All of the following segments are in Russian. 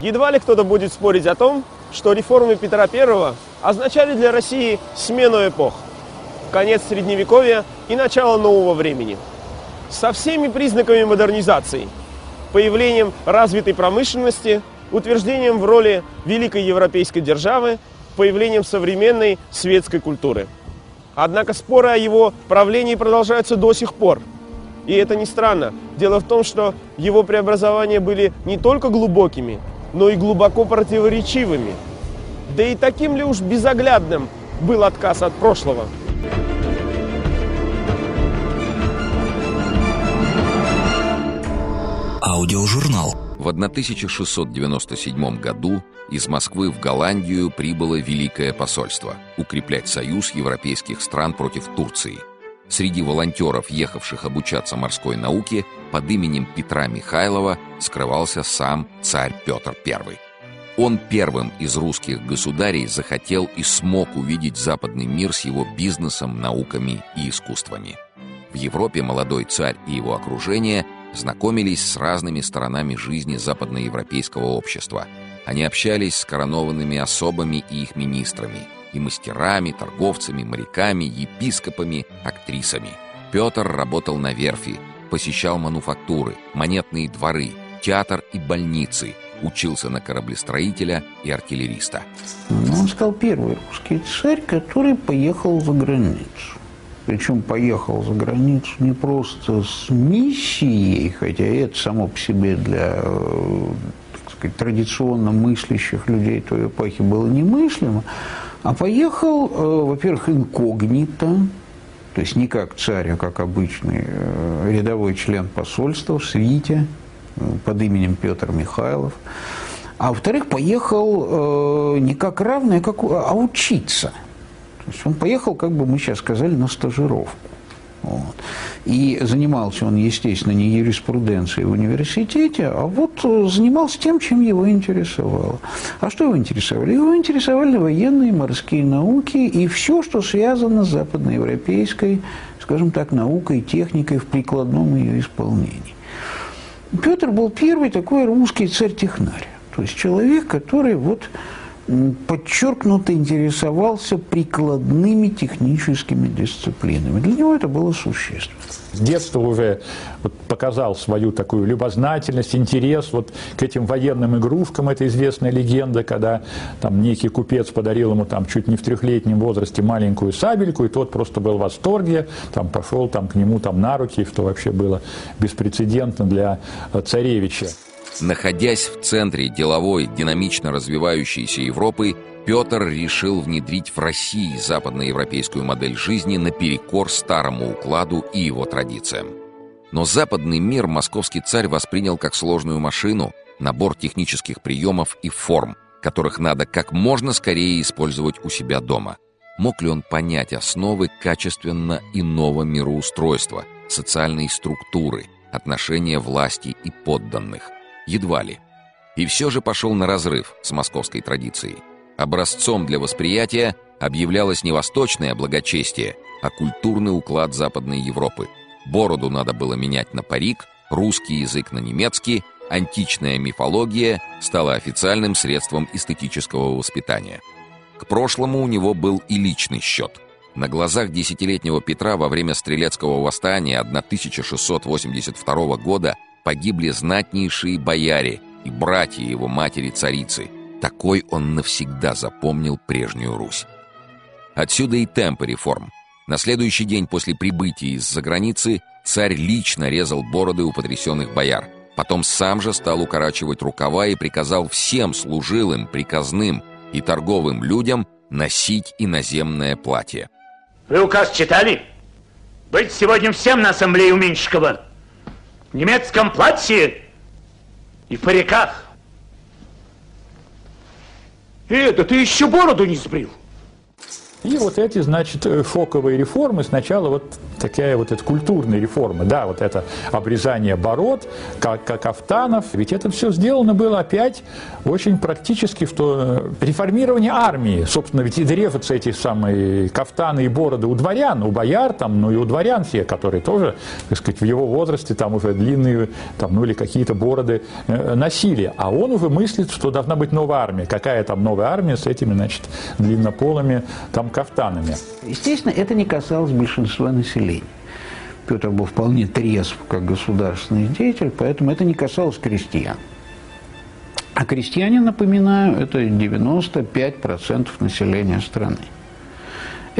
Едва ли кто-то будет спорить о том, что реформы Петра I означали для России смену эпох, конец Средневековья и начало нового времени. Со всеми признаками модернизации, появлением развитой промышленности, утверждением в роли великой европейской державы, появлением современной светской культуры. Однако споры о его правлении продолжаются до сих пор. И это не странно. Дело в том, что его преобразования были не только глубокими, но и глубоко противоречивыми. Да и таким ли уж безоглядным был отказ от прошлого? Аудиожурнал. В 1697 году из Москвы в Голландию прибыло Великое посольство укреплять союз европейских стран против Турции. Среди волонтеров, ехавших обучаться морской науке, под именем Петра Михайлова скрывался сам царь Петр I. Он первым из русских государей захотел и смог увидеть западный мир с его бизнесом, науками и искусствами. В Европе молодой царь и его окружение знакомились с разными сторонами жизни западноевропейского общества. Они общались с коронованными особами и их министрами, и мастерами, торговцами, моряками, епископами, актрисами. Петр работал на верфи, посещал мануфактуры, монетные дворы, театр и больницы, учился на кораблестроителя и артиллериста. Он стал первый русский царь, который поехал за границу. Причем поехал за границу не просто с миссией, хотя это само по себе для э, так сказать, традиционно мыслящих людей той эпохи было немыслимо, а поехал, э, во-первых, инкогнито, то есть не как царь, а как обычный э, рядовой член посольства в свите под именем Петр Михайлов. А во-вторых, поехал не как равный, а, как, а учиться – то есть он поехал, как бы мы сейчас сказали, на стажировку. Вот. И занимался он, естественно, не юриспруденцией в университете, а вот э, занимался тем, чем его интересовало. А что его интересовали? Его интересовали военные, морские науки и все, что связано с западноевропейской, скажем так, наукой, техникой в прикладном ее исполнении. Петр был первый такой русский царь-технарь. То есть человек, который вот подчеркнуто интересовался прикладными техническими дисциплинами. Для него это было существенно. С детства уже вот показал свою такую любознательность, интерес вот к этим военным игрушкам. Это известная легенда, когда там некий купец подарил ему там чуть не в трехлетнем возрасте маленькую сабельку, и тот просто был в восторге, там пошел там к нему там на руки, что вообще было беспрецедентно для э, царевича. Находясь в центре деловой, динамично развивающейся Европы, Петр решил внедрить в России западноевропейскую модель жизни наперекор старому укладу и его традициям. Но западный мир московский царь воспринял как сложную машину, набор технических приемов и форм, которых надо как можно скорее использовать у себя дома. Мог ли он понять основы качественно иного мироустройства, социальной структуры, отношения власти и подданных – Едва ли. И все же пошел на разрыв с московской традицией. Образцом для восприятия объявлялось не восточное благочестие, а культурный уклад Западной Европы. Бороду надо было менять на парик, русский язык на немецкий, античная мифология стала официальным средством эстетического воспитания. К прошлому у него был и личный счет. На глазах десятилетнего Петра во время Стрелецкого восстания 1682 года погибли знатнейшие бояре и братья его матери-царицы. Такой он навсегда запомнил прежнюю Русь. Отсюда и темпы реформ. На следующий день после прибытия из-за границы царь лично резал бороды у потрясенных бояр. Потом сам же стал укорачивать рукава и приказал всем служилым, приказным и торговым людям носить иноземное платье. Вы указ читали? Быть сегодня всем на ассамблее у Меньшикова в немецком платье и в париках. И это ты еще бороду не сбрил. И вот эти, значит, э, фоковые реформы, сначала вот такая вот эта культурная реформа, да, вот это обрезание бород, как, как кафтанов. Ведь это все сделано было опять очень практически в то э, реформирование армии. Собственно, ведь и древятся эти самые кафтаны и бороды у дворян, у бояр там, ну и у дворян все, которые тоже, так сказать, в его возрасте там уже длинные, там, ну или какие-то бороды э, носили. А он уже мыслит, что должна быть новая армия. Какая там новая армия с этими, значит, длиннополыми там кафтанами. Естественно, это не касалось большинства населения. Петр был вполне трезв как государственный деятель, поэтому это не касалось крестьян. А крестьяне, напоминаю, это 95% населения страны.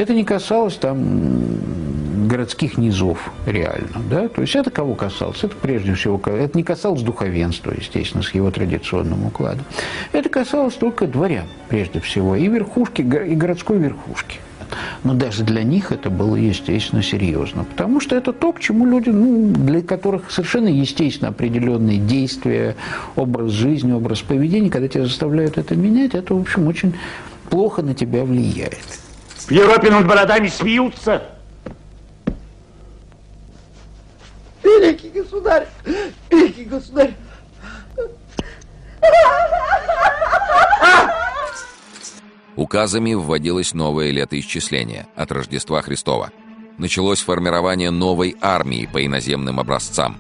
Это не касалось там городских низов реально, да, то есть это кого касалось? Это прежде всего, это не касалось духовенства, естественно, с его традиционным укладом. Это касалось только дворян, прежде всего, и верхушки, и городской верхушки. Но даже для них это было, естественно, серьезно. Потому что это то, к чему люди, ну, для которых совершенно естественно определенные действия, образ жизни, образ поведения, когда тебя заставляют это менять, это, в общем, очень плохо на тебя влияет. В Европе над бородами смеются. Великий государь, великий государь. Указами вводилось новое летоисчисление от Рождества Христова. Началось формирование новой армии по иноземным образцам.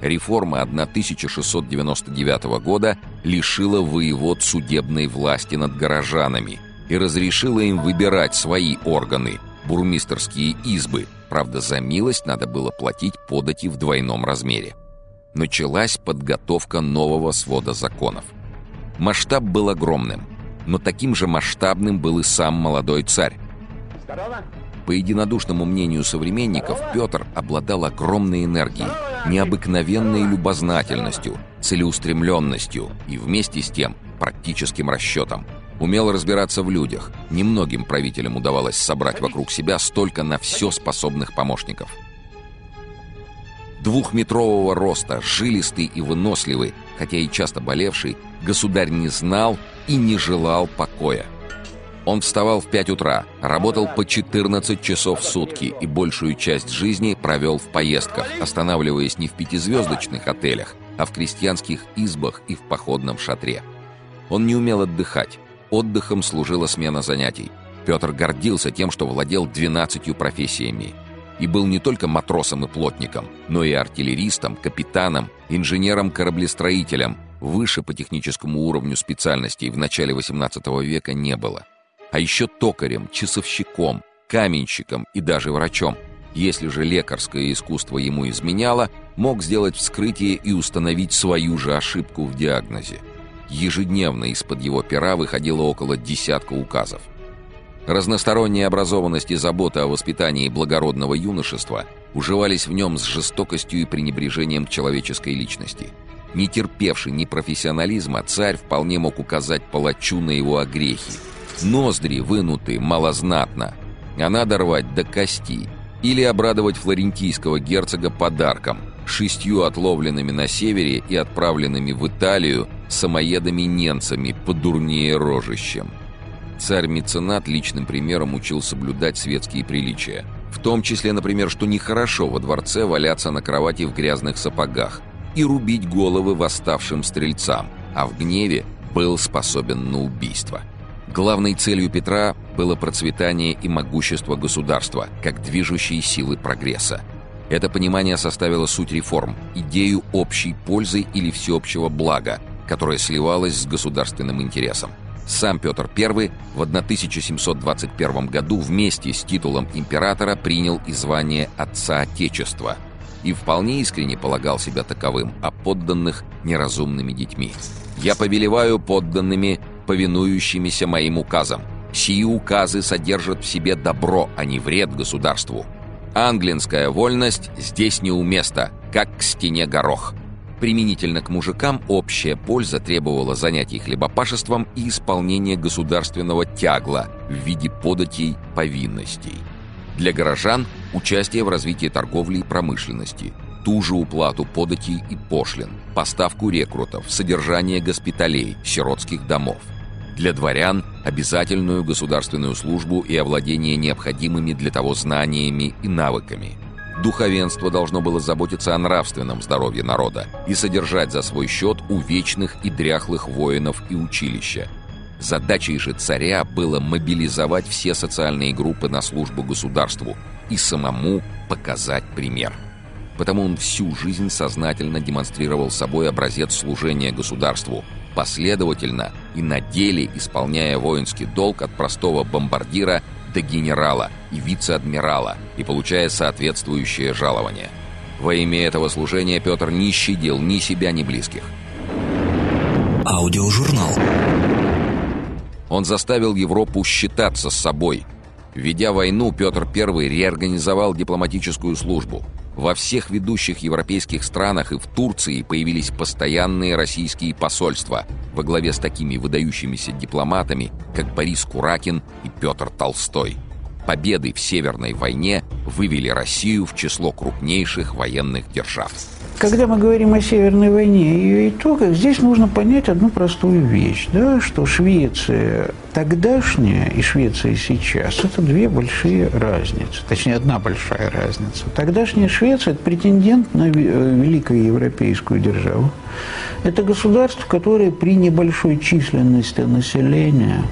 Реформа 1699 года лишила воевод судебной власти над горожанами – и разрешила им выбирать свои органы, бурмистерские избы. Правда, за милость надо было платить подати в двойном размере. Началась подготовка нового свода законов. Масштаб был огромным, но таким же масштабным был и сам молодой царь. По единодушному мнению современников, Петр обладал огромной энергией, необыкновенной любознательностью, целеустремленностью и вместе с тем практическим расчетом – Умел разбираться в людях. Немногим правителям удавалось собрать вокруг себя столько на все способных помощников. Двухметрового роста, жилистый и выносливый, хотя и часто болевший, государь не знал и не желал покоя. Он вставал в 5 утра, работал по 14 часов в сутки и большую часть жизни провел в поездках, останавливаясь не в пятизвездочных отелях, а в крестьянских избах и в походном шатре. Он не умел отдыхать, Отдыхом служила смена занятий. Петр гордился тем, что владел 12 профессиями. И был не только матросом и плотником, но и артиллеристом, капитаном, инженером-кораблестроителем. Выше по техническому уровню специальностей в начале XVIII века не было. А еще токарем, часовщиком, каменщиком и даже врачом. Если же лекарское искусство ему изменяло, мог сделать вскрытие и установить свою же ошибку в диагнозе. Ежедневно из-под его пера выходило около десятка указов. Разносторонняя образованность и забота о воспитании благородного юношества уживались в нем с жестокостью и пренебрежением к человеческой личности. Не терпевший ни профессионализма, царь вполне мог указать палачу на его огрехи. Ноздри вынуты малознатно, а надо рвать до кости. Или обрадовать флорентийского герцога подарком – шестью отловленными на севере и отправленными в Италию самоедами-немцами по дурнее рожищем. Царь-меценат личным примером учил соблюдать светские приличия. В том числе, например, что нехорошо во дворце валяться на кровати в грязных сапогах и рубить головы восставшим стрельцам, а в гневе был способен на убийство. Главной целью Петра было процветание и могущество государства, как движущие силы прогресса – это понимание составило суть реформ, идею общей пользы или всеобщего блага, которая сливалась с государственным интересом. Сам Петр I в 1721 году вместе с титулом императора принял и звание Отца Отечества и вполне искренне полагал себя таковым, а подданных – неразумными детьми. «Я повелеваю подданными, повинующимися моим указам. Сии указы содержат в себе добро, а не вред государству. Англинская вольность здесь неуместна, как к стене горох. Применительно к мужикам общая польза требовала занятий хлебопашеством и исполнения государственного тягла в виде податей повинностей. Для горожан – участие в развитии торговли и промышленности, ту же уплату податей и пошлин, поставку рекрутов, содержание госпиталей, сиротских домов. Для дворян – обязательную государственную службу и овладение необходимыми для того знаниями и навыками. Духовенство должно было заботиться о нравственном здоровье народа и содержать за свой счет увечных и дряхлых воинов и училища. Задачей же царя было мобилизовать все социальные группы на службу государству и самому показать пример. Потому он всю жизнь сознательно демонстрировал собой образец служения государству, последовательно и на деле исполняя воинский долг от простого бомбардира до генерала и вице-адмирала и получая соответствующее жалование. Во имя этого служения Петр не щадил ни себя, ни близких. Аудиожурнал. Он заставил Европу считаться с собой. Ведя войну, Петр I реорганизовал дипломатическую службу. Во всех ведущих европейских странах и в Турции появились постоянные российские посольства во главе с такими выдающимися дипломатами, как Борис Куракин и Петр Толстой. Победы в Северной войне вывели Россию в число крупнейших военных держав. Когда мы говорим о Северной войне и ее итогах, здесь нужно понять одну простую вещь, да, что Швеция тогдашняя и Швеция сейчас – это две большие разницы, точнее, одна большая разница. Тогдашняя Швеция – это претендент на э, великую европейскую державу. Это государство, которое при небольшой численности населения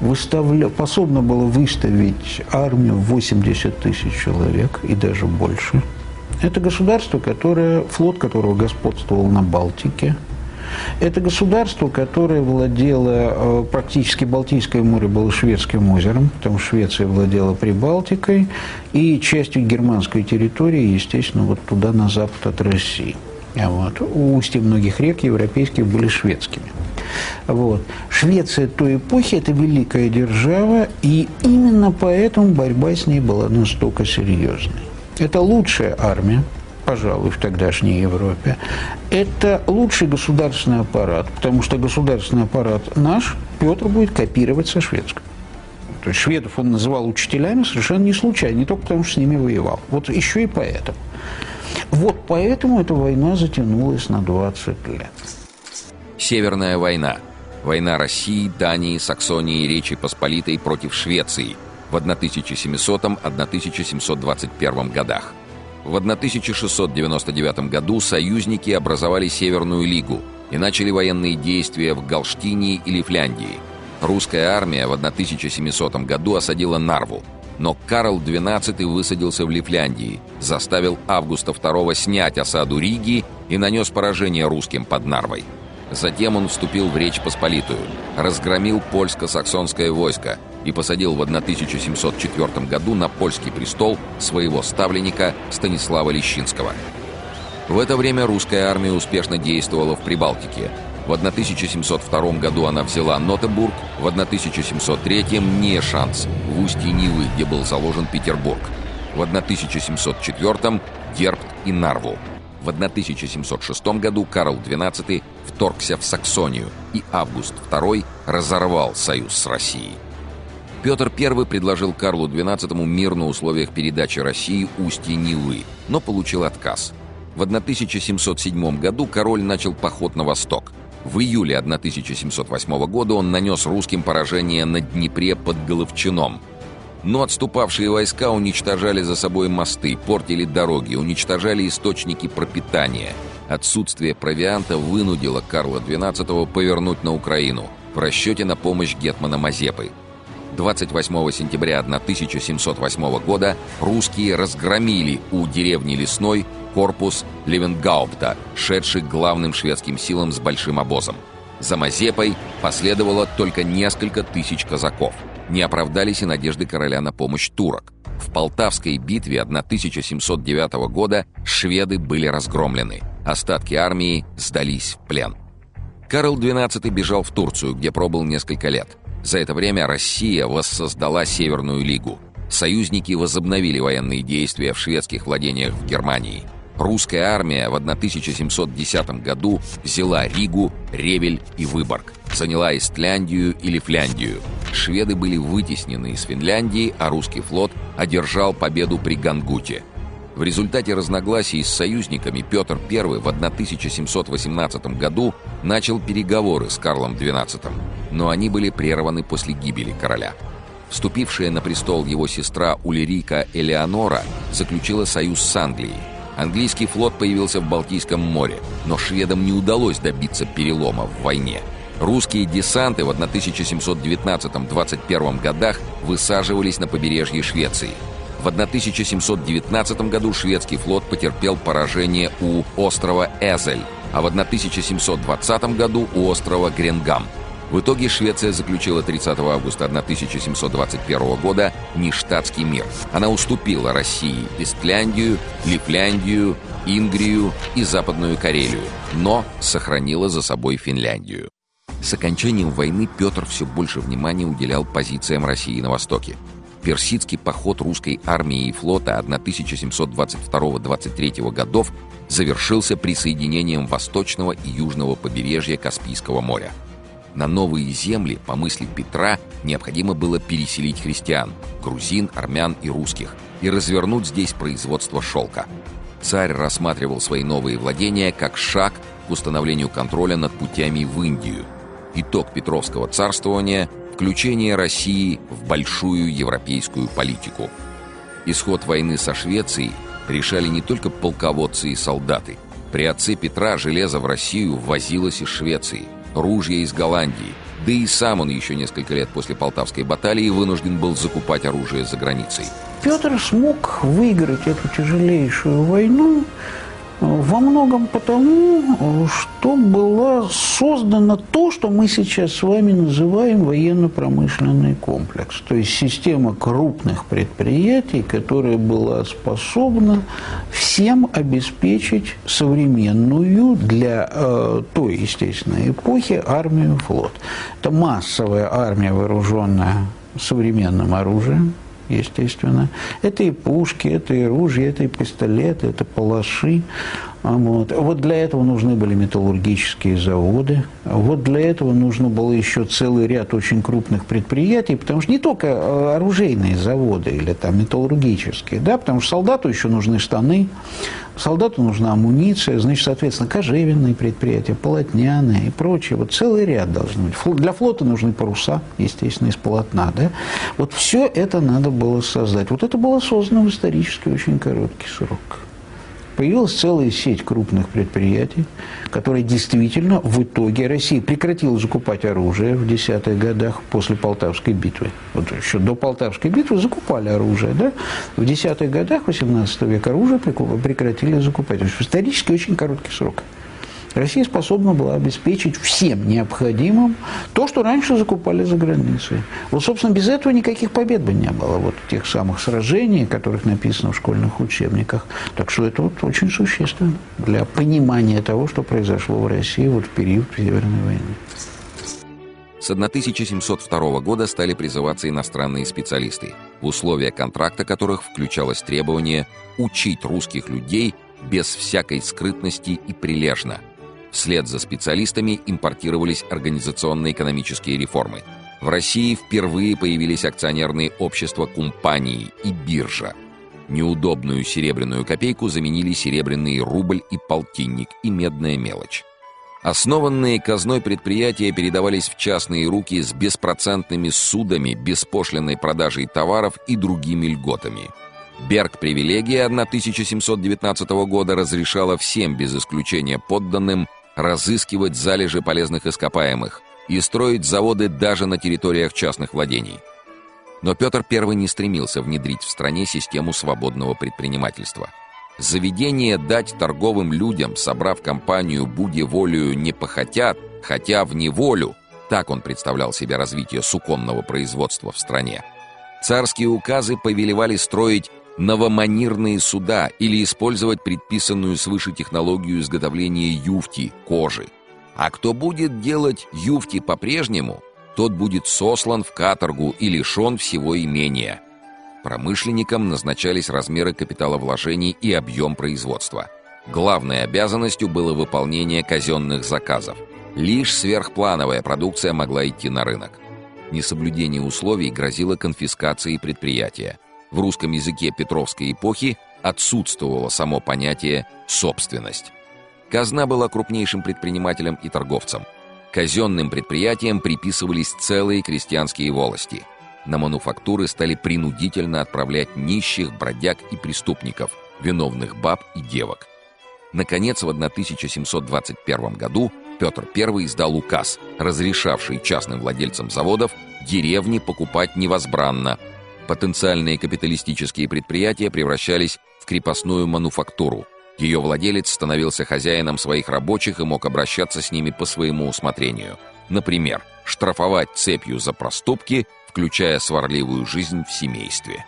выставля... способно было выставить армию в 80 тысяч человек и даже больше. Это государство, которое, флот которого господствовал на Балтике. Это государство, которое владело э, практически Балтийское море было шведским озером, потому что Швеция владела Прибалтикой и частью германской территории, естественно, вот туда на запад от России. А вот. Устья многих рек европейских были шведскими. Вот. Швеция той эпохи – это великая держава, и именно поэтому борьба с ней была настолько серьезной. Это лучшая армия, пожалуй, в тогдашней Европе. Это лучший государственный аппарат, потому что государственный аппарат наш Петр будет копировать со шведского. То есть шведов он называл учителями совершенно не случайно, не только потому, что с ними воевал. Вот еще и поэтому. Вот поэтому эта война затянулась на 20 лет. Северная война. Война России, Дании, Саксонии и Речи Посполитой против Швеции в 1700-1721 годах. В 1699 году союзники образовали Северную лигу и начали военные действия в Галштинии и Лифляндии. Русская армия в 1700 году осадила Нарву, но Карл XII высадился в Лифляндии, заставил Августа II снять осаду Риги и нанес поражение русским под Нарвой. Затем он вступил в Речь Посполитую, разгромил польско-саксонское войско и посадил в 1704 году на польский престол своего ставленника Станислава Лещинского. В это время русская армия успешно действовала в Прибалтике. В 1702 году она взяла Нотебург, в 1703 – Нешанс, в устье Нивы, где был заложен Петербург. В 1704 – Дербт и Нарву. В 1706 году Карл XII вторгся в Саксонию, и Август II разорвал союз с Россией. Петр I предложил Карлу XII мир на условиях передачи России устья Нилы, но получил отказ. В 1707 году король начал поход на восток. В июле 1708 года он нанес русским поражение на Днепре под Головчином – но отступавшие войска уничтожали за собой мосты, портили дороги, уничтожали источники пропитания. Отсутствие провианта вынудило Карла XII повернуть на Украину в расчете на помощь Гетмана Мазепы. 28 сентября 1708 года русские разгромили у деревни Лесной корпус Левенгаупта, шедший главным шведским силам с большим обозом. За Мазепой последовало только несколько тысяч казаков – не оправдались и надежды короля на помощь турок. В Полтавской битве 1709 года шведы были разгромлены. Остатки армии сдались в плен. Карл XII бежал в Турцию, где пробыл несколько лет. За это время Россия воссоздала Северную Лигу. Союзники возобновили военные действия в шведских владениях в Германии. Русская армия в 1710 году взяла Ригу, Ревель и Выборг, заняла Истляндию и Лифляндию. Шведы были вытеснены из Финляндии, а русский флот одержал победу при Гангуте. В результате разногласий с союзниками Петр I в 1718 году начал переговоры с Карлом XII, но они были прерваны после гибели короля. Вступившая на престол его сестра Улерика Элеонора заключила союз с Англией. Английский флот появился в Балтийском море, но шведам не удалось добиться перелома в войне. Русские десанты в 1719-21 годах высаживались на побережье Швеции – в 1719 году шведский флот потерпел поражение у острова Эзель, а в 1720 году у острова Гренгам. В итоге Швеция заключила 30 августа 1721 года нештатский мир. Она уступила России Истляндию, Лифляндию, Ингрию и Западную Карелию, но сохранила за собой Финляндию. С окончанием войны Петр все больше внимания уделял позициям России на Востоке персидский поход русской армии и флота 1722-23 годов завершился присоединением восточного и южного побережья Каспийского моря. На новые земли, по мысли Петра, необходимо было переселить христиан, грузин, армян и русских, и развернуть здесь производство шелка. Царь рассматривал свои новые владения как шаг к установлению контроля над путями в Индию. Итог Петровского царствования – включение России в большую европейскую политику. Исход войны со Швецией решали не только полководцы и солдаты. При отце Петра железо в Россию возилось из Швеции, ружья из Голландии, да и сам он еще несколько лет после Полтавской баталии вынужден был закупать оружие за границей. Петр смог выиграть эту тяжелейшую войну во многом потому, что было создано то, что мы сейчас с вами называем военно-промышленный комплекс. То есть система крупных предприятий, которая была способна всем обеспечить современную для э, той, естественно, эпохи армию флот. Это массовая армия, вооруженная современным оружием, естественно. Это и пушки, это и ружья, это и пистолеты, это палаши. Вот. вот для этого нужны были металлургические заводы. Вот для этого нужно было еще целый ряд очень крупных предприятий, потому что не только э, оружейные заводы или там металлургические, да, потому что солдату еще нужны штаны, солдату нужна амуниция, значит, соответственно, кожевенные предприятия, полотняные и прочее. Вот целый ряд должны быть. Для флота нужны паруса, естественно, из полотна, да. Вот все это надо было создать. Вот это было создано в исторически очень короткий срок. Появилась целая сеть крупных предприятий, которые действительно в итоге Россия прекратила закупать оружие в десятых годах после Полтавской битвы. Вот еще до Полтавской битвы закупали оружие, да? В десятых годах 18 века оружие прекратили закупать. То есть исторически очень короткий срок. Россия способна была обеспечить всем необходимым то, что раньше закупали за границей. Вот, собственно, без этого никаких побед бы не было, вот тех самых сражений, которых написано в школьных учебниках. Так что это вот очень существенно для понимания того, что произошло в России вот в период Северной войны. С 1702 года стали призываться иностранные специалисты, в условия контракта которых включалось требование учить русских людей без всякой скрытности и прилежно – Вслед за специалистами импортировались организационно-экономические реформы. В России впервые появились акционерные общества компании и биржа. Неудобную серебряную копейку заменили серебряный рубль и полтинник и медная мелочь. Основанные казной предприятия передавались в частные руки с беспроцентными судами, беспошлиной продажей товаров и другими льготами. Берг-привилегия 1719 года разрешала всем без исключения подданным разыскивать залежи полезных ископаемых и строить заводы даже на территориях частных владений. Но Петр I не стремился внедрить в стране систему свободного предпринимательства. Заведение дать торговым людям, собрав компанию «Буди волю не похотят», хотя в неволю, так он представлял себе развитие суконного производства в стране. Царские указы повелевали строить новоманирные суда или использовать предписанную свыше технологию изготовления юфти, кожи. А кто будет делать юфти по-прежнему, тот будет сослан в каторгу и лишен всего имения. Промышленникам назначались размеры капиталовложений и объем производства. Главной обязанностью было выполнение казенных заказов. Лишь сверхплановая продукция могла идти на рынок. Несоблюдение условий грозило конфискацией предприятия в русском языке Петровской эпохи отсутствовало само понятие «собственность». Казна была крупнейшим предпринимателем и торговцем. Казенным предприятиям приписывались целые крестьянские волости. На мануфактуры стали принудительно отправлять нищих, бродяг и преступников, виновных баб и девок. Наконец, в 1721 году Петр I издал указ, разрешавший частным владельцам заводов деревни покупать невозбранно. Потенциальные капиталистические предприятия превращались в крепостную мануфактуру. Ее владелец становился хозяином своих рабочих и мог обращаться с ними по своему усмотрению. Например, штрафовать цепью за проступки, включая сварливую жизнь в семействе.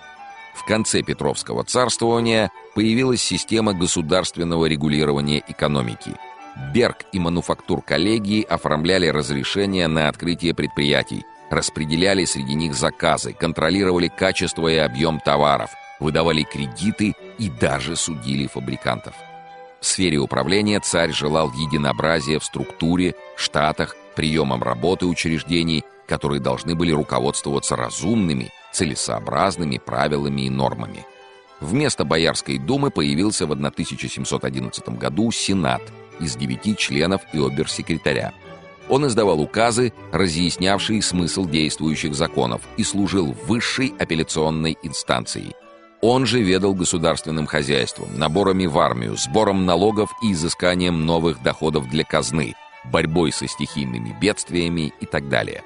В конце Петровского царствования появилась система государственного регулирования экономики. Берг и мануфактур коллегии оформляли разрешения на открытие предприятий, распределяли среди них заказы, контролировали качество и объем товаров, выдавали кредиты и даже судили фабрикантов. В сфере управления царь желал единообразия в структуре, штатах, приемом работы учреждений, которые должны были руководствоваться разумными, целесообразными правилами и нормами. Вместо Боярской думы появился в 1711 году Сенат из девяти членов и оберсекретаря – он издавал указы, разъяснявшие смысл действующих законов, и служил высшей апелляционной инстанцией. Он же ведал государственным хозяйством, наборами в армию, сбором налогов и изысканием новых доходов для казны, борьбой со стихийными бедствиями и так далее.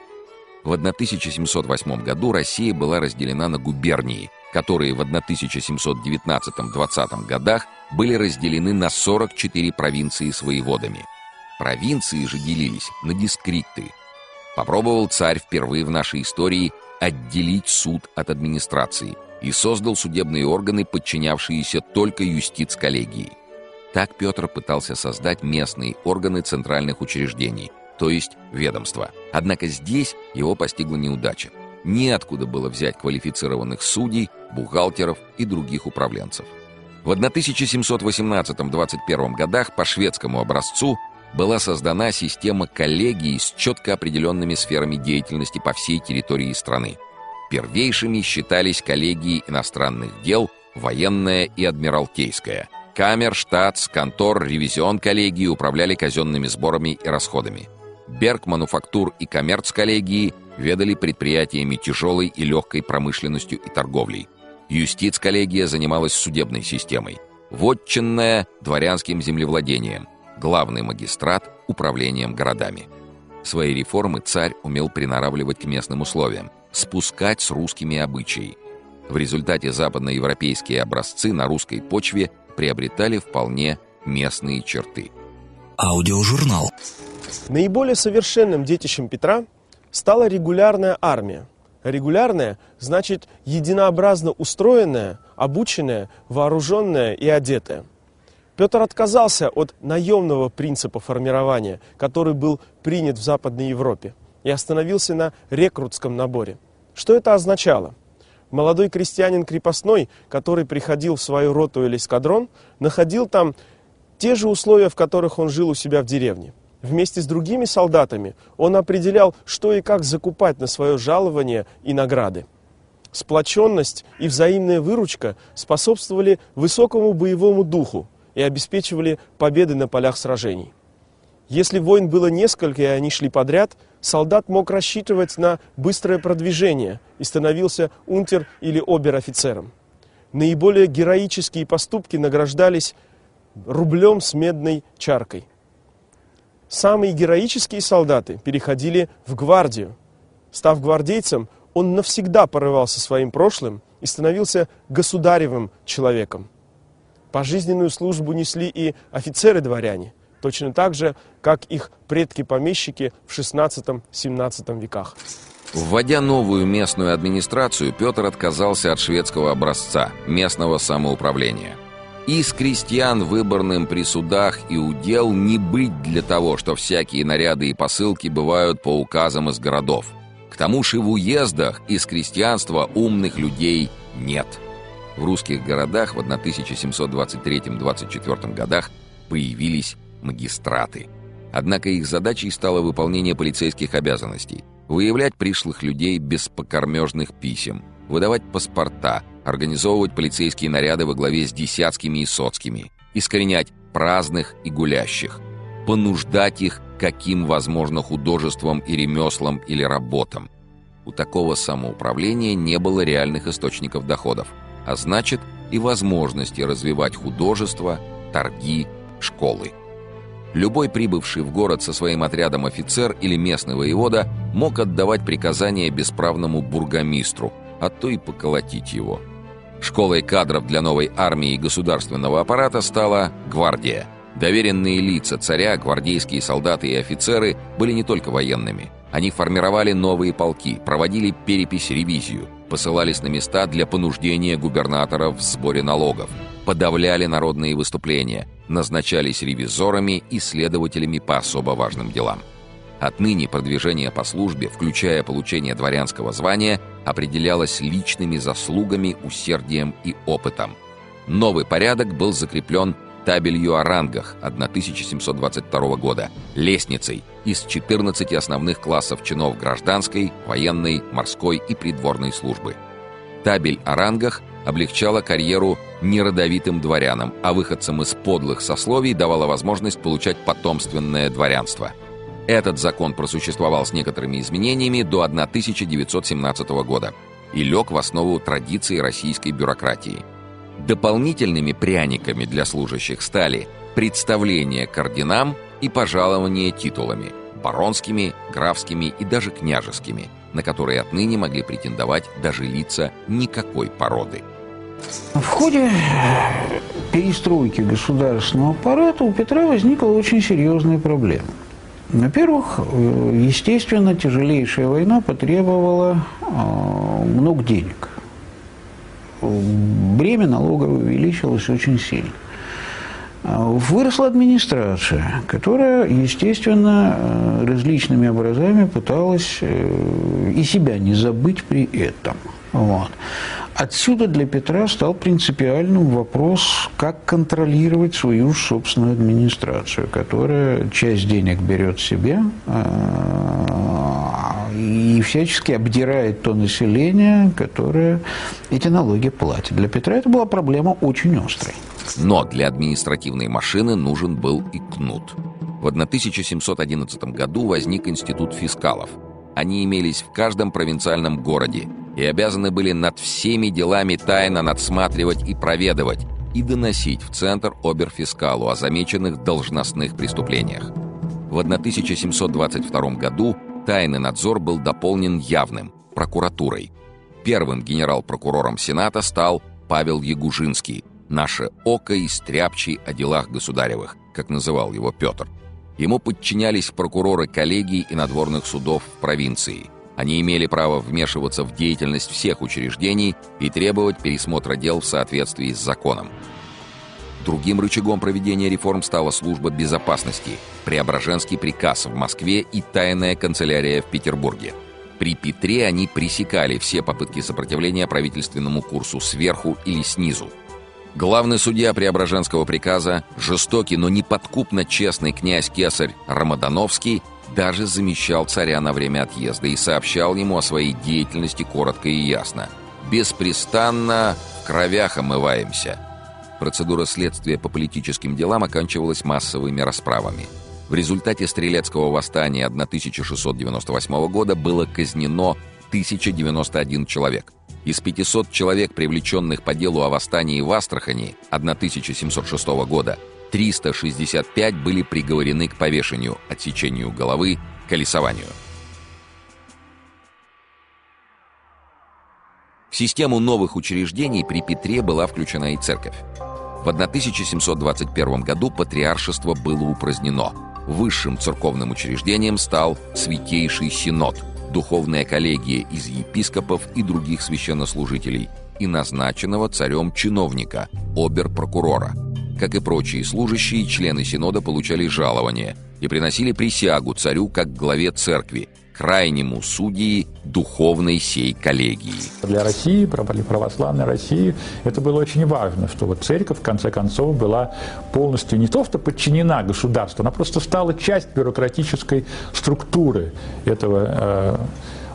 В 1708 году Россия была разделена на губернии, которые в 1719-20 годах были разделены на 44 провинции с воеводами – Провинции же делились на дискрикты. Попробовал царь впервые в нашей истории отделить суд от администрации и создал судебные органы, подчинявшиеся только юстиц-коллегии. Так Петр пытался создать местные органы центральных учреждений, то есть ведомства. Однако здесь его постигла неудача. Неоткуда было взять квалифицированных судей, бухгалтеров и других управленцев. В 1718-21 годах по шведскому образцу была создана система коллегий с четко определенными сферами деятельности по всей территории страны. Первейшими считались коллегии иностранных дел, военная и адмиралтейская. Камер, штатс, контор, ревизион коллегии управляли казенными сборами и расходами. Берг, мануфактур и коммерц коллегии ведали предприятиями тяжелой и легкой промышленностью и торговлей. Юстиц коллегия занималась судебной системой. Вотчинная – дворянским землевладением – главный магистрат – управлением городами. Свои реформы царь умел приноравливать к местным условиям, спускать с русскими обычаи. В результате западноевропейские образцы на русской почве приобретали вполне местные черты. Аудиожурнал. Наиболее совершенным детищем Петра стала регулярная армия. Регулярная значит единообразно устроенная, обученная, вооруженная и одетая – Петр отказался от наемного принципа формирования, который был принят в Западной Европе, и остановился на рекрутском наборе. Что это означало? Молодой крестьянин крепостной, который приходил в свою роту или эскадрон, находил там те же условия, в которых он жил у себя в деревне. Вместе с другими солдатами он определял, что и как закупать на свое жалование и награды. Сплоченность и взаимная выручка способствовали высокому боевому духу, и обеспечивали победы на полях сражений. Если войн было несколько, и они шли подряд, солдат мог рассчитывать на быстрое продвижение и становился унтер- или обер-офицером. Наиболее героические поступки награждались рублем с медной чаркой. Самые героические солдаты переходили в гвардию. Став гвардейцем, он навсегда порывался своим прошлым и становился государевым человеком. Пожизненную службу несли и офицеры-дворяне, точно так же, как их предки-помещики в XVI-XVII веках. Вводя новую местную администрацию, Петр отказался от шведского образца местного самоуправления. Из крестьян выборным при судах и удел не быть для того, что всякие наряды и посылки бывают по указам из городов. К тому же в уездах из крестьянства умных людей нет – в русских городах в 1723-24 годах появились магистраты. Однако их задачей стало выполнение полицейских обязанностей, выявлять пришлых людей без покормежных писем, выдавать паспорта, организовывать полицейские наряды во главе с десятскими и соцкими, искоренять праздных и гулящих, понуждать их каким возможно художеством и ремеслом или работам. У такого самоуправления не было реальных источников доходов, а значит и возможности развивать художество, торги, школы. Любой прибывший в город со своим отрядом офицер или местный воевода мог отдавать приказания бесправному бургомистру, а то и поколотить его. Школой кадров для новой армии и государственного аппарата стала гвардия. Доверенные лица царя, гвардейские солдаты и офицеры были не только военными. Они формировали новые полки, проводили перепись-ревизию, посылались на места для понуждения губернаторов в сборе налогов, подавляли народные выступления, назначались ревизорами и следователями по особо важным делам. Отныне продвижение по службе, включая получение дворянского звания, определялось личными заслугами, усердием и опытом. Новый порядок был закреплен табелью о рангах 1722 года, лестницей из 14 основных классов чинов гражданской, военной, морской и придворной службы. Табель о рангах облегчала карьеру неродовитым дворянам, а выходцам из подлых сословий давала возможность получать потомственное дворянство. Этот закон просуществовал с некоторыми изменениями до 1917 года и лег в основу традиции российской бюрократии. Дополнительными пряниками для служащих стали представление к орденам и пожалование титулами – баронскими, графскими и даже княжескими, на которые отныне могли претендовать даже лица никакой породы. В ходе перестройки государственного аппарата у Петра возникла очень серьезная проблема. Во-первых, естественно, тяжелейшая война потребовала э, много денег. Бремя налоговое увеличилось очень сильно. Выросла администрация, которая, естественно, э, различными образами пыталась э, и себя не забыть при этом. Вот. Отсюда для Петра стал принципиальным вопрос, как контролировать свою собственную администрацию, которая часть денег берет себе а, и всячески обдирает то население, которое эти налоги платит. Для Петра это была проблема очень острой. Но для административной машины нужен был и кнут. В 1711 году возник институт фискалов. Они имелись в каждом провинциальном городе – и обязаны были над всеми делами тайно надсматривать и проведывать, и доносить в Центр оберфискалу о замеченных должностных преступлениях. В 1722 году тайный надзор был дополнен явным – прокуратурой. Первым генерал-прокурором Сената стал Павел Ягужинский, наше око и стряпчий о делах государевых, как называл его Петр. Ему подчинялись прокуроры коллегий и надворных судов в провинции – они имели право вмешиваться в деятельность всех учреждений и требовать пересмотра дел в соответствии с законом. Другим рычагом проведения реформ стала служба безопасности, Преображенский приказ в Москве и тайная канцелярия в Петербурге. При Петре они пресекали все попытки сопротивления правительственному курсу сверху или снизу. Главный судья Преображенского приказа, жестокий, но неподкупно честный князь Кесарь Рамадановский даже замещал царя на время отъезда и сообщал ему о своей деятельности коротко и ясно. «Беспрестанно в кровях омываемся». Процедура следствия по политическим делам оканчивалась массовыми расправами. В результате Стрелецкого восстания 1698 года было казнено 1091 человек. Из 500 человек, привлеченных по делу о восстании в Астрахани 1706 года, 365 были приговорены к повешению, отсечению головы, колесованию. В систему новых учреждений при Петре была включена и церковь. В 1721 году патриаршество было упразднено. Высшим церковным учреждением стал Святейший Синод, духовная коллегия из епископов и других священнослужителей и назначенного царем чиновника, обер-прокурора – как и прочие служащие, члены Синода получали жалование и приносили присягу царю как главе церкви, крайнему судьи духовной сей коллегии. Для России, православной России, это было очень важно, что вот церковь, в конце концов, была полностью не то, что подчинена государству, она просто стала часть бюрократической структуры этого э,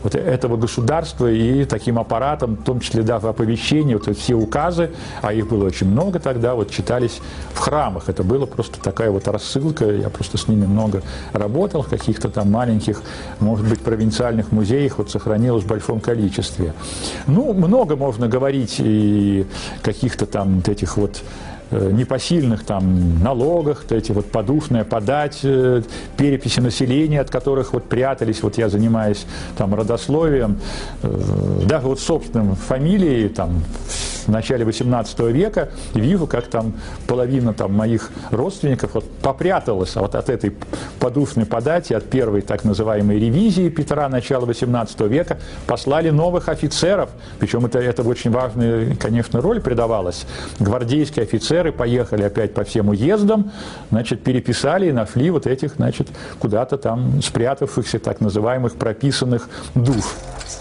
вот этого государства и таким аппаратом, в том числе дав оповещение, вот все указы, а их было очень много тогда, вот читались в храмах. Это было просто такая вот рассылка, я просто с ними много работал, в каких-то там маленьких, может быть, провинциальных музеях вот сохранилось в большом количестве. Ну, много можно говорить и каких-то там вот этих вот непосильных там налогах, эти вот подушные подать, э, переписи населения, от которых вот прятались, вот я занимаюсь там родословием, э, даже вот собственным фамилией там в начале 18 века вижу, как там половина там моих родственников вот попряталась вот от этой подушной подати, от первой так называемой ревизии Петра начала 18 века, послали новых офицеров, причем это, это очень важная, конечно, роль придавалась, гвардейские офицеры поехали опять по всем уездам, значит, переписали и нашли вот этих, значит, куда-то там спрятавшихся так называемых прописанных душ.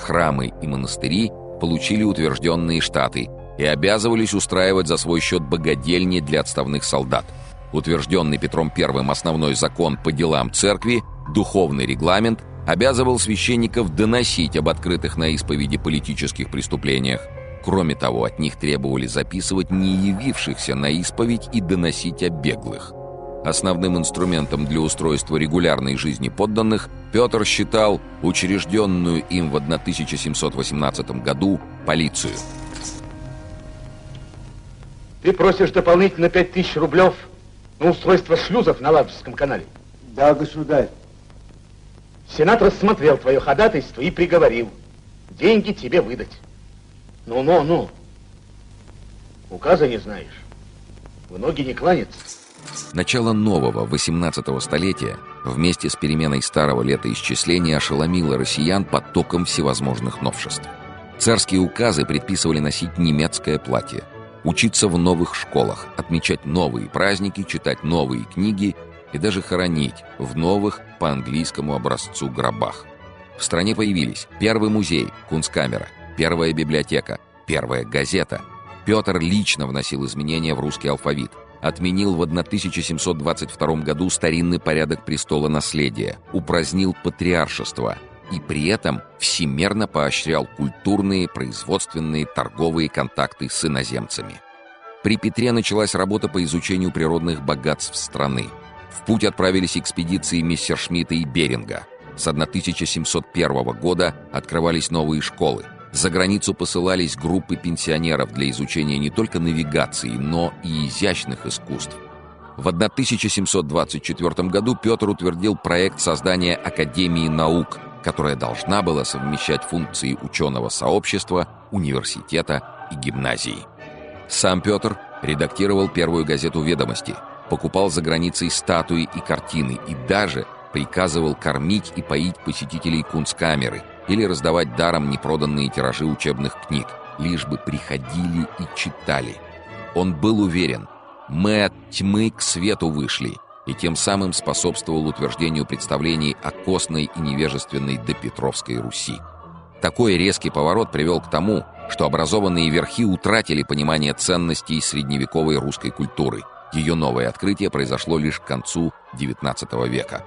Храмы и монастыри получили утвержденные штаты и обязывались устраивать за свой счет богадельни для отставных солдат. Утвержденный Петром I основной закон по делам церкви, духовный регламент, обязывал священников доносить об открытых на исповеди политических преступлениях, Кроме того, от них требовали записывать не явившихся на исповедь и доносить о беглых. Основным инструментом для устройства регулярной жизни подданных Петр считал учрежденную им в 1718 году полицию. Ты просишь дополнительно 5000 рублев на устройство шлюзов на Ладожском канале? Да, государь. Сенат рассмотрел твое ходатайство и приговорил деньги тебе выдать. Ну, ну, ну. Указа не знаешь. В ноги не кланяться. Начало нового, 18-го столетия, вместе с переменой старого летоисчисления ошеломило россиян потоком всевозможных новшеств. Царские указы предписывали носить немецкое платье, учиться в новых школах, отмечать новые праздники, читать новые книги и даже хоронить в новых по английскому образцу гробах. В стране появились первый музей, кунсткамера – первая библиотека, первая газета. Петр лично вносил изменения в русский алфавит. Отменил в 1722 году старинный порядок престола наследия, упразднил патриаршество и при этом всемерно поощрял культурные, производственные, торговые контакты с иноземцами. При Петре началась работа по изучению природных богатств страны. В путь отправились экспедиции Мессершмитта и Беринга. С 1701 года открывались новые школы. За границу посылались группы пенсионеров для изучения не только навигации, но и изящных искусств. В 1724 году Петр утвердил проект создания Академии наук, которая должна была совмещать функции ученого сообщества, университета и гимназии. Сам Петр редактировал первую газету «Ведомости», покупал за границей статуи и картины и даже приказывал кормить и поить посетителей кунсткамеры – или раздавать даром непроданные тиражи учебных книг, лишь бы приходили и читали. Он был уверен, мы от тьмы к свету вышли, и тем самым способствовал утверждению представлений о костной и невежественной допетровской Руси. Такой резкий поворот привел к тому, что образованные верхи утратили понимание ценностей средневековой русской культуры. Ее новое открытие произошло лишь к концу XIX века.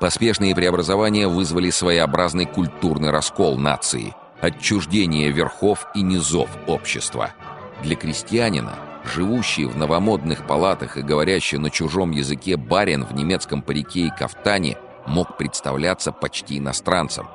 Поспешные преобразования вызвали своеобразный культурный раскол нации, отчуждение верхов и низов общества. Для крестьянина, живущий в новомодных палатах и говорящий на чужом языке барин в немецком парике и кафтане, мог представляться почти иностранцем.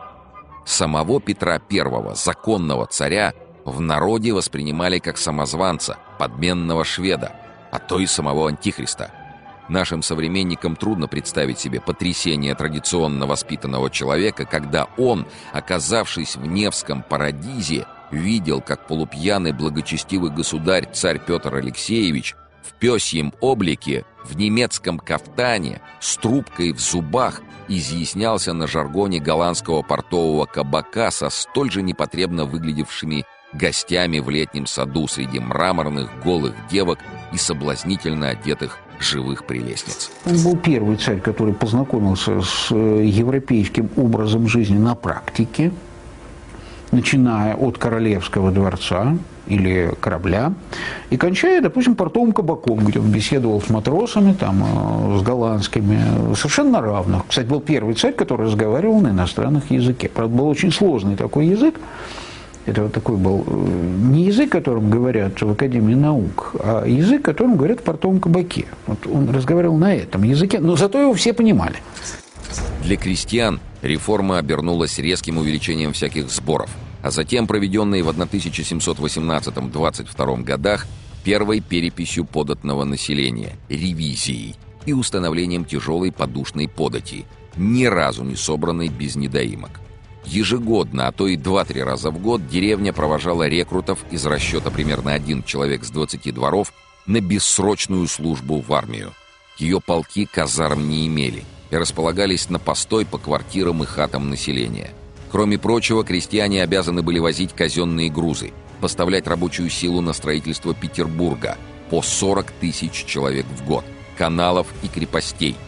Самого Петра I, законного царя, в народе воспринимали как самозванца, подменного шведа, а то и самого антихриста – Нашим современникам трудно представить себе потрясение традиционно воспитанного человека, когда он, оказавшись в Невском парадизе, видел, как полупьяный благочестивый государь царь Петр Алексеевич в пёсьем облике, в немецком кафтане, с трубкой в зубах, изъяснялся на жаргоне голландского портового кабака со столь же непотребно выглядевшими гостями в летнем саду среди мраморных голых девок и соблазнительно одетых живых прелестниц. Он был первый царь, который познакомился с э, европейским образом жизни на практике, начиная от королевского дворца, или корабля, и кончая, допустим, портовым кабаком, где он беседовал с матросами, там, э, с голландскими, совершенно равных. Кстати, был первый царь, который разговаривал на иностранных языке. Правда, был очень сложный такой язык, это вот такой был э, не язык, которым говорят в Академии наук, а язык, которым говорят в портовом кабаке. Вот он разговаривал на этом языке, но зато его все понимали. Для крестьян реформа обернулась резким увеличением всяких сборов, а затем проведенной в 1718-22 годах первой переписью податного населения, ревизией и установлением тяжелой подушной подати, ни разу не собранной без недоимок. Ежегодно, а то и 2-3 раза в год деревня провожала рекрутов из расчета примерно один человек с 20 дворов на бессрочную службу в армию. Ее полки казарм не имели и располагались на постой по квартирам и хатам населения. Кроме прочего, крестьяне обязаны были возить казенные грузы, поставлять рабочую силу на строительство Петербурга по 40 тысяч человек в год, каналов и крепостей –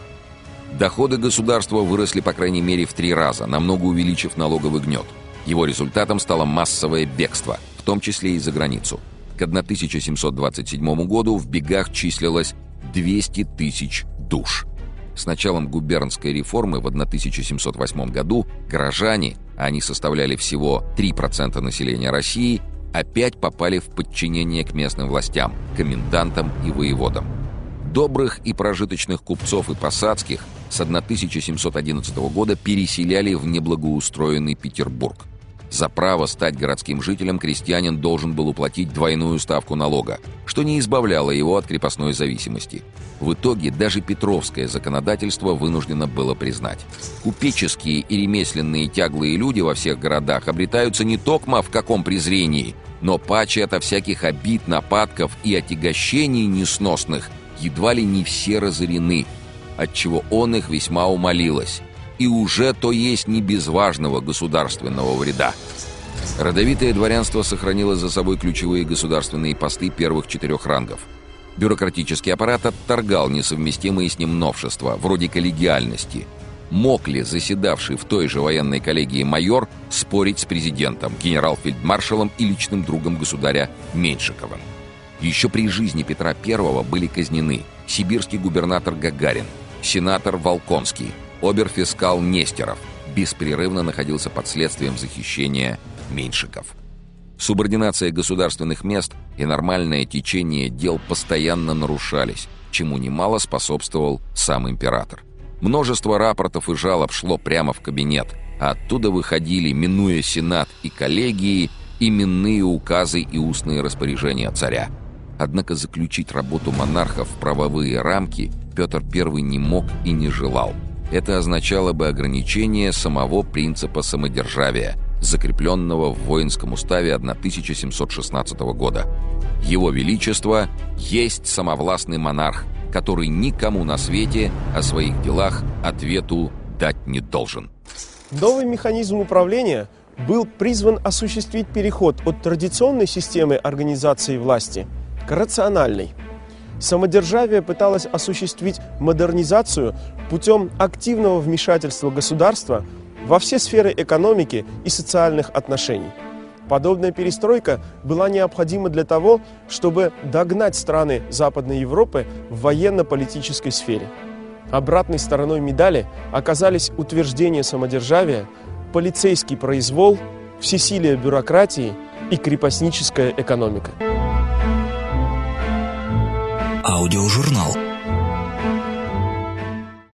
Доходы государства выросли по крайней мере в три раза, намного увеличив налоговый гнет. Его результатом стало массовое бегство, в том числе и за границу. К 1727 году в бегах числилось 200 тысяч душ. С началом губернской реформы в 1708 году горожане, а они составляли всего 3% населения России, опять попали в подчинение к местным властям, комендантам и воеводам. Добрых и прожиточных купцов и посадских с 1711 года переселяли в неблагоустроенный Петербург. За право стать городским жителем крестьянин должен был уплатить двойную ставку налога, что не избавляло его от крепостной зависимости. В итоге даже Петровское законодательство вынуждено было признать. Купеческие и ремесленные тяглые люди во всех городах обретаются не токмо в каком презрении, но паче ото всяких обид, нападков и отягощений несносных – едва ли не все разорены, отчего он их весьма умолилась, и уже то есть не без важного государственного вреда. Родовитое дворянство сохранило за собой ключевые государственные посты первых четырех рангов. Бюрократический аппарат отторгал несовместимые с ним новшества, вроде коллегиальности. Мог ли заседавший в той же военной коллегии майор спорить с президентом, генерал-фельдмаршалом и личным другом государя Меньшиковым? Еще при жизни Петра I были казнены сибирский губернатор Гагарин, сенатор Волконский, оберфискал Нестеров, беспрерывно находился под следствием захищения Меньшиков. Субординация государственных мест и нормальное течение дел постоянно нарушались, чему немало способствовал сам император. Множество рапортов и жалоб шло прямо в кабинет, а оттуда выходили, минуя Сенат и коллегии, именные указы и устные распоряжения царя – Однако заключить работу монарха в правовые рамки Петр I не мог и не желал. Это означало бы ограничение самого принципа самодержавия, закрепленного в воинском уставе 1716 года. Его Величество есть самовластный монарх, который никому на свете о своих делах ответу дать не должен. Новый механизм управления был призван осуществить переход от традиционной системы организации власти – к рациональной. Самодержавие пыталось осуществить модернизацию путем активного вмешательства государства во все сферы экономики и социальных отношений. Подобная перестройка была необходима для того, чтобы догнать страны Западной Европы в военно-политической сфере. Обратной стороной медали оказались утверждение самодержавия, полицейский произвол, всесилие бюрократии и крепостническая экономика. Аудиожурнал.